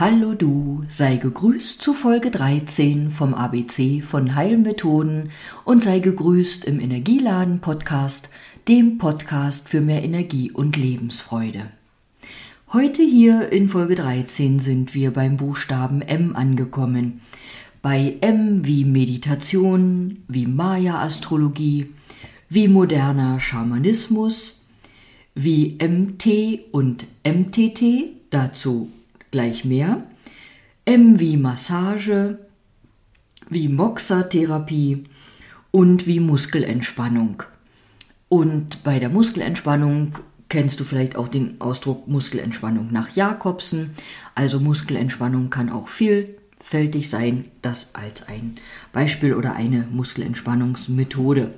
Hallo du, sei gegrüßt zu Folge 13 vom ABC von Heilmethoden und sei gegrüßt im Energieladen Podcast, dem Podcast für mehr Energie und Lebensfreude. Heute hier in Folge 13 sind wir beim Buchstaben M angekommen. Bei M wie Meditation, wie Maya-Astrologie, wie moderner Schamanismus, wie MT und MTT, dazu gleich mehr. M wie Massage, wie Moxa-Therapie und wie Muskelentspannung. Und bei der Muskelentspannung kennst du vielleicht auch den Ausdruck Muskelentspannung nach Jakobsen. Also Muskelentspannung kann auch vielfältig sein, das als ein Beispiel oder eine Muskelentspannungsmethode.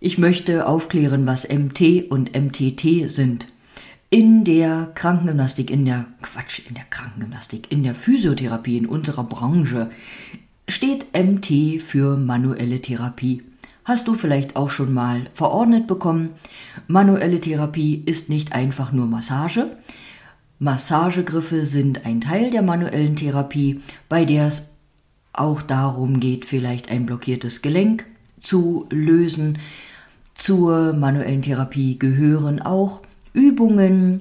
Ich möchte aufklären, was MT und MTT sind in der Krankengymnastik, in der Quatsch, in der Krankengymnastik, in der Physiotherapie in unserer Branche steht MT für manuelle Therapie. Hast du vielleicht auch schon mal verordnet bekommen? Manuelle Therapie ist nicht einfach nur Massage. Massagegriffe sind ein Teil der manuellen Therapie, bei der es auch darum geht, vielleicht ein blockiertes Gelenk zu lösen. Zur manuellen Therapie gehören auch Übungen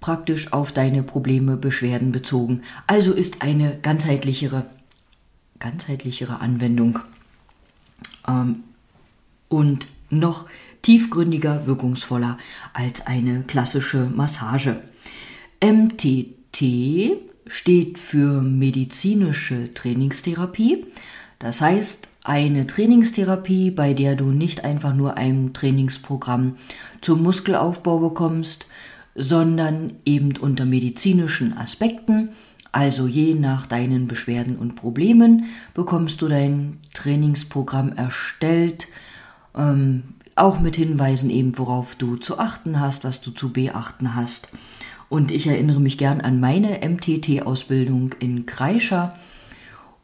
praktisch auf deine Probleme, Beschwerden bezogen. Also ist eine ganzheitlichere, ganzheitlichere Anwendung ähm, und noch tiefgründiger, wirkungsvoller als eine klassische Massage. MTT steht für medizinische Trainingstherapie. Das heißt, eine Trainingstherapie, bei der du nicht einfach nur ein Trainingsprogramm zum Muskelaufbau bekommst, sondern eben unter medizinischen Aspekten, also je nach deinen Beschwerden und Problemen, bekommst du dein Trainingsprogramm erstellt, ähm, auch mit Hinweisen eben, worauf du zu achten hast, was du zu beachten hast. Und ich erinnere mich gern an meine MTT-Ausbildung in Kreischer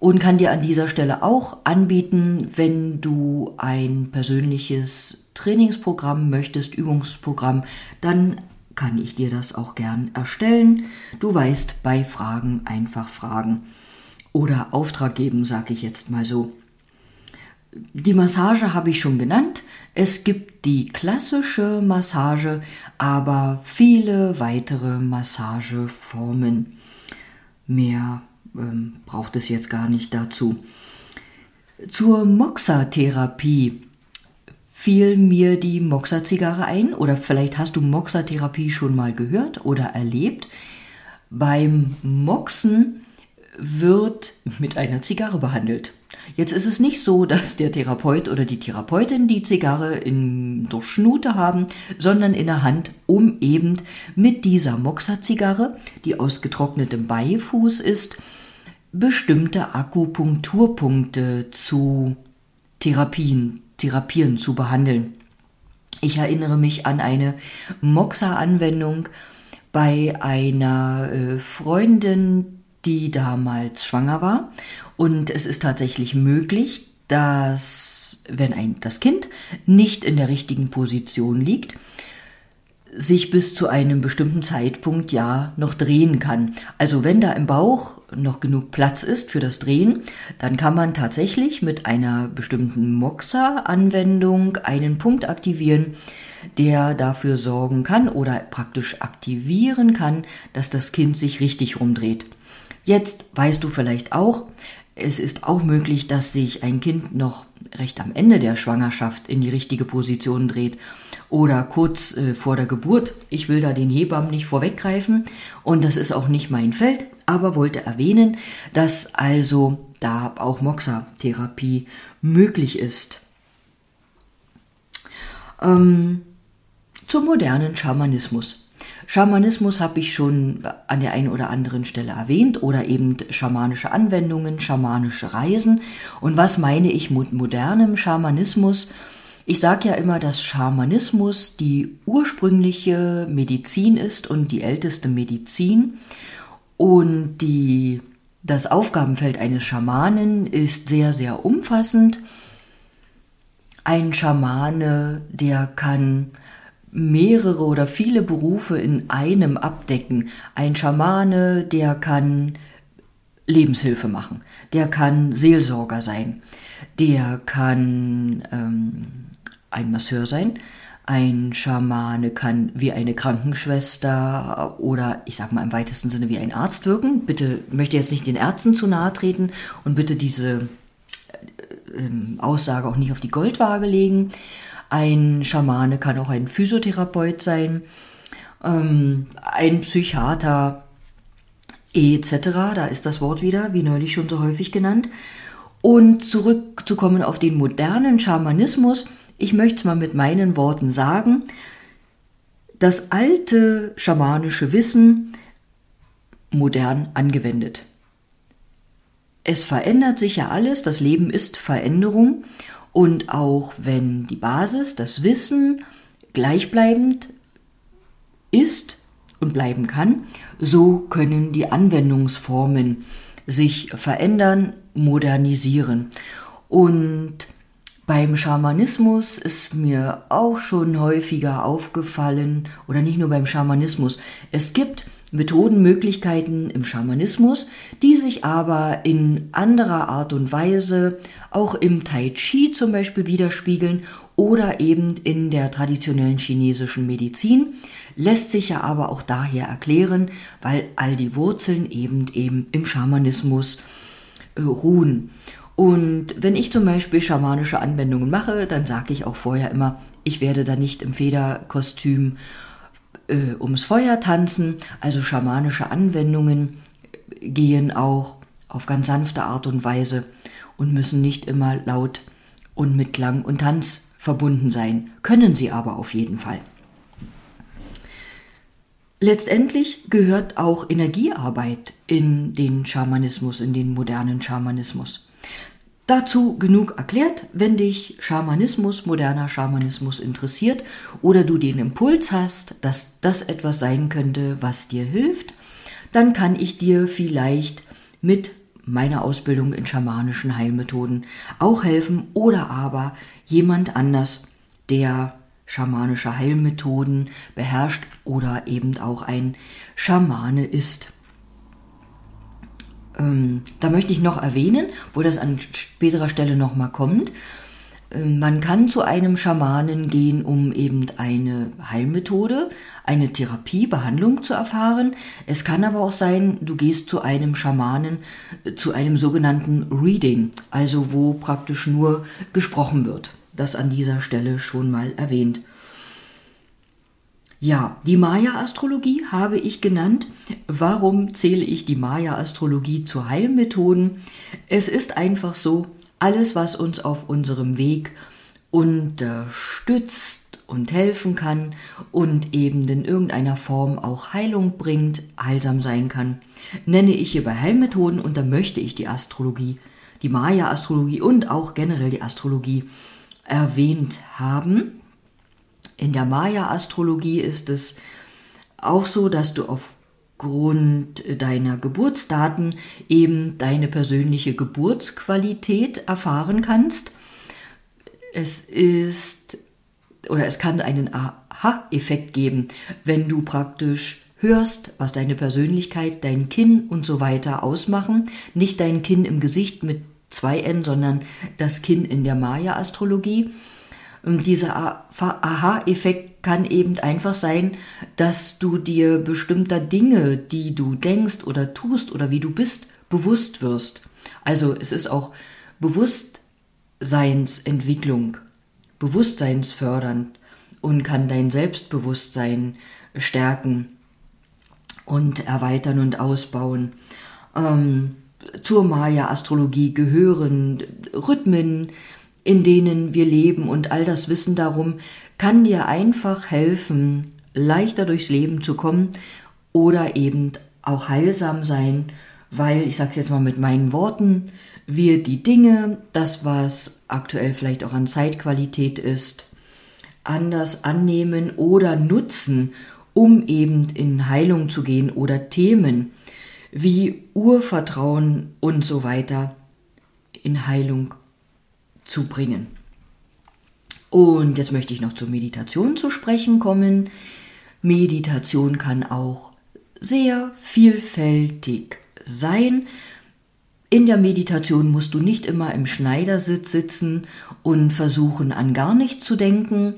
und kann dir an dieser Stelle auch anbieten, wenn du ein persönliches Trainingsprogramm möchtest, Übungsprogramm, dann kann ich dir das auch gern erstellen. Du weißt, bei Fragen einfach fragen oder Auftrag geben, sage ich jetzt mal so. Die Massage habe ich schon genannt. Es gibt die klassische Massage, aber viele weitere Massageformen. Mehr ähm, braucht es jetzt gar nicht dazu. Zur Moxa-Therapie fiel mir die Moxa-Zigarre ein oder vielleicht hast du Moxa-Therapie schon mal gehört oder erlebt. Beim Moxen wird mit einer Zigarre behandelt. Jetzt ist es nicht so, dass der Therapeut oder die Therapeutin die Zigarre in der Schnute haben, sondern in der Hand, um eben mit dieser Moxa-Zigarre, die aus getrocknetem Beifuß ist, bestimmte Akupunkturpunkte zu Therapien, Therapien zu behandeln. Ich erinnere mich an eine Moxa-Anwendung bei einer äh, Freundin, die damals schwanger war. Und es ist tatsächlich möglich, dass, wenn ein, das Kind nicht in der richtigen Position liegt, sich bis zu einem bestimmten Zeitpunkt ja noch drehen kann. Also wenn da im Bauch noch genug Platz ist für das Drehen, dann kann man tatsächlich mit einer bestimmten Moxa-Anwendung einen Punkt aktivieren, der dafür sorgen kann oder praktisch aktivieren kann, dass das Kind sich richtig rumdreht. Jetzt weißt du vielleicht auch, es ist auch möglich, dass sich ein Kind noch recht am Ende der Schwangerschaft in die richtige Position dreht oder kurz äh, vor der Geburt. Ich will da den Hebammen nicht vorweggreifen und das ist auch nicht mein Feld, aber wollte erwähnen, dass also da auch Moxa-Therapie möglich ist. Ähm, zum modernen Schamanismus. Schamanismus habe ich schon an der einen oder anderen Stelle erwähnt oder eben schamanische Anwendungen, schamanische Reisen. Und was meine ich mit modernem Schamanismus? Ich sage ja immer, dass Schamanismus die ursprüngliche Medizin ist und die älteste Medizin. Und die, das Aufgabenfeld eines Schamanen ist sehr, sehr umfassend. Ein Schamane, der kann mehrere oder viele Berufe in einem abdecken. Ein Schamane, der kann Lebenshilfe machen, der kann Seelsorger sein, der kann ähm, ein Masseur sein, ein Schamane kann wie eine Krankenschwester oder ich sag mal im weitesten Sinne wie ein Arzt wirken. Bitte möchte jetzt nicht den Ärzten zu nahe treten und bitte diese äh, äh, Aussage auch nicht auf die Goldwaage legen. Ein Schamane kann auch ein Physiotherapeut sein, ähm, ein Psychiater etc. Da ist das Wort wieder, wie neulich schon so häufig genannt. Und zurückzukommen auf den modernen Schamanismus, ich möchte es mal mit meinen Worten sagen, das alte schamanische Wissen modern angewendet. Es verändert sich ja alles, das Leben ist Veränderung und auch wenn die Basis, das Wissen gleichbleibend ist und bleiben kann, so können die Anwendungsformen sich verändern, modernisieren. Und beim Schamanismus ist mir auch schon häufiger aufgefallen, oder nicht nur beim Schamanismus, es gibt Methodenmöglichkeiten im Schamanismus, die sich aber in anderer Art und Weise auch im Tai Chi zum Beispiel widerspiegeln oder eben in der traditionellen chinesischen Medizin, lässt sich ja aber auch daher erklären, weil all die Wurzeln eben eben im Schamanismus äh, ruhen. Und wenn ich zum Beispiel schamanische Anwendungen mache, dann sage ich auch vorher immer, ich werde da nicht im Federkostüm äh, ums Feuer tanzen. Also schamanische Anwendungen gehen auch auf ganz sanfte Art und Weise und müssen nicht immer laut und mit Klang und Tanz verbunden sein, können sie aber auf jeden Fall. Letztendlich gehört auch Energiearbeit in den Schamanismus, in den modernen Schamanismus. Dazu genug erklärt, wenn dich Schamanismus, moderner Schamanismus interessiert oder du den Impuls hast, dass das etwas sein könnte, was dir hilft, dann kann ich dir vielleicht mit meiner Ausbildung in schamanischen Heilmethoden auch helfen oder aber jemand anders, der schamanische Heilmethoden beherrscht oder eben auch ein Schamane ist. Ähm, da möchte ich noch erwähnen, wo das an späterer Stelle nochmal kommt. Ähm, man kann zu einem Schamanen gehen, um eben eine Heilmethode, eine Therapie, Behandlung zu erfahren. Es kann aber auch sein, du gehst zu einem Schamanen, äh, zu einem sogenannten Reading, also wo praktisch nur gesprochen wird. Das an dieser Stelle schon mal erwähnt. Ja, die Maya-Astrologie habe ich genannt. Warum zähle ich die Maya-Astrologie zu Heilmethoden? Es ist einfach so, alles, was uns auf unserem Weg unterstützt und helfen kann und eben in irgendeiner Form auch Heilung bringt, heilsam sein kann, nenne ich hierbei Heilmethoden und da möchte ich die Astrologie, die Maya-Astrologie und auch generell die Astrologie erwähnt haben. In der Maya-Astrologie ist es auch so, dass du aufgrund deiner Geburtsdaten eben deine persönliche Geburtsqualität erfahren kannst. Es ist oder es kann einen Aha-Effekt geben, wenn du praktisch hörst, was deine Persönlichkeit, dein Kinn und so weiter ausmachen. Nicht dein Kinn im Gesicht mit zwei N, sondern das Kinn in der Maya-Astrologie. Und dieser Aha-Effekt kann eben einfach sein, dass du dir bestimmter Dinge, die du denkst oder tust oder wie du bist, bewusst wirst. Also es ist auch Bewusstseinsentwicklung, bewusstseinsfördernd und kann dein Selbstbewusstsein stärken und erweitern und ausbauen. Ähm, zur Maya-Astrologie gehören Rhythmen, in denen wir leben. Und all das Wissen darum kann dir einfach helfen, leichter durchs Leben zu kommen oder eben auch heilsam sein, weil, ich sage es jetzt mal mit meinen Worten, wir die Dinge, das was aktuell vielleicht auch an Zeitqualität ist, anders annehmen oder nutzen, um eben in Heilung zu gehen oder Themen wie Urvertrauen und so weiter in Heilung zu bringen. Und jetzt möchte ich noch zur Meditation zu sprechen kommen. Meditation kann auch sehr vielfältig sein. In der Meditation musst du nicht immer im Schneidersitz sitzen und versuchen an gar nichts zu denken.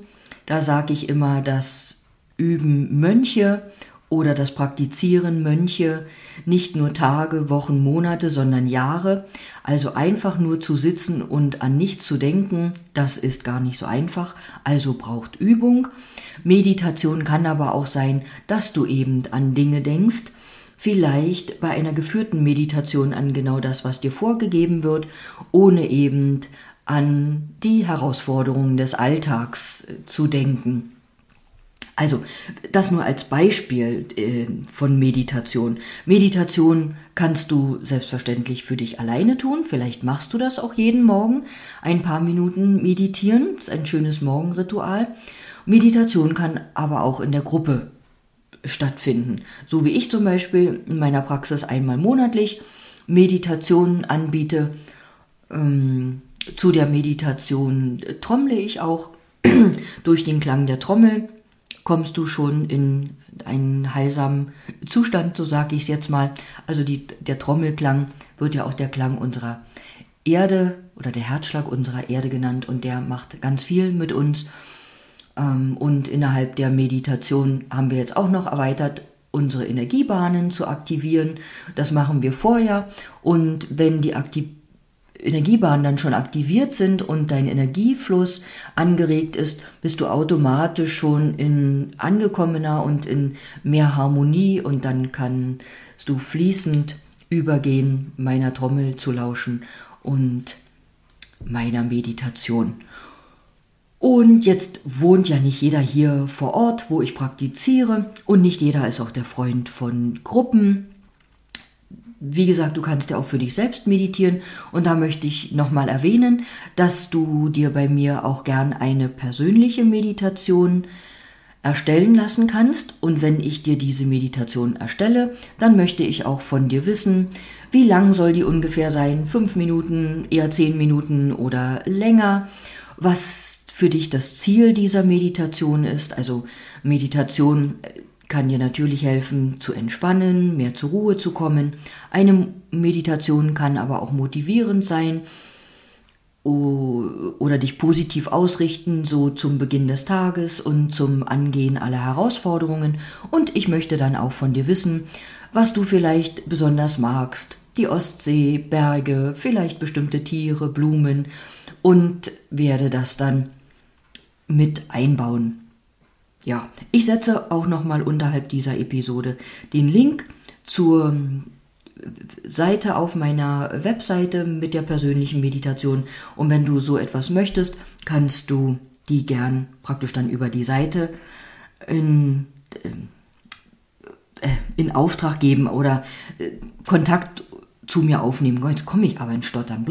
Da sage ich immer, das üben Mönche oder das Praktizieren Mönche nicht nur Tage, Wochen, Monate, sondern Jahre. Also einfach nur zu sitzen und an nichts zu denken, das ist gar nicht so einfach, also braucht Übung. Meditation kann aber auch sein, dass du eben an Dinge denkst, vielleicht bei einer geführten Meditation an genau das, was dir vorgegeben wird, ohne eben an die Herausforderungen des Alltags äh, zu denken. Also, das nur als Beispiel äh, von Meditation. Meditation kannst du selbstverständlich für dich alleine tun. Vielleicht machst du das auch jeden Morgen. Ein paar Minuten meditieren. Das ist ein schönes Morgenritual. Meditation kann aber auch in der Gruppe stattfinden. So wie ich zum Beispiel in meiner Praxis einmal monatlich Meditationen anbiete. Ähm, zu der Meditation trommle ich auch durch den Klang der Trommel kommst du schon in einen heilsamen Zustand, so sage ich es jetzt mal. Also die, der Trommelklang wird ja auch der Klang unserer Erde oder der Herzschlag unserer Erde genannt und der macht ganz viel mit uns. Ähm, und innerhalb der Meditation haben wir jetzt auch noch erweitert, unsere Energiebahnen zu aktivieren. Das machen wir vorher. Und wenn die Aktivität Energiebahnen dann schon aktiviert sind und dein Energiefluss angeregt ist, bist du automatisch schon in angekommener und in mehr Harmonie und dann kannst du fließend übergehen, meiner Trommel zu lauschen und meiner Meditation. Und jetzt wohnt ja nicht jeder hier vor Ort, wo ich praktiziere und nicht jeder ist auch der Freund von Gruppen wie gesagt, du kannst ja auch für dich selbst meditieren. Und da möchte ich nochmal erwähnen, dass du dir bei mir auch gern eine persönliche Meditation erstellen lassen kannst. Und wenn ich dir diese Meditation erstelle, dann möchte ich auch von dir wissen, wie lang soll die ungefähr sein, fünf Minuten, eher zehn Minuten oder länger, was für dich das Ziel dieser Meditation ist. Also Meditation kann dir natürlich helfen, zu entspannen, mehr zur Ruhe zu kommen. Eine Meditation kann aber auch motivierend sein oder dich positiv ausrichten, so zum Beginn des Tages und zum Angehen aller Herausforderungen. Und ich möchte dann auch von dir wissen, was du vielleicht besonders magst. Die Ostsee, Berge, vielleicht bestimmte Tiere, Blumen und werde das dann mit einbauen. Ja, ich setze auch nochmal unterhalb dieser Episode den Link zur Seite auf meiner Webseite mit der persönlichen Meditation. Und wenn du so etwas möchtest, kannst du die gern praktisch dann über die Seite in, äh, in Auftrag geben oder äh, Kontakt zu mir aufnehmen. Jetzt komme ich aber in Stottern.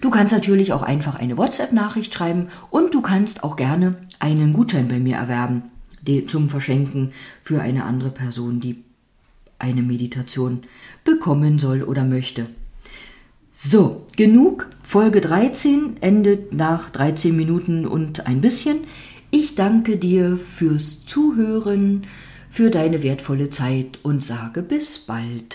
Du kannst natürlich auch einfach eine WhatsApp-Nachricht schreiben und du kannst auch gerne einen Gutschein bei mir erwerben zum Verschenken für eine andere Person, die eine Meditation bekommen soll oder möchte. So, genug. Folge 13 endet nach 13 Minuten und ein bisschen. Ich danke dir fürs Zuhören, für deine wertvolle Zeit und sage bis bald.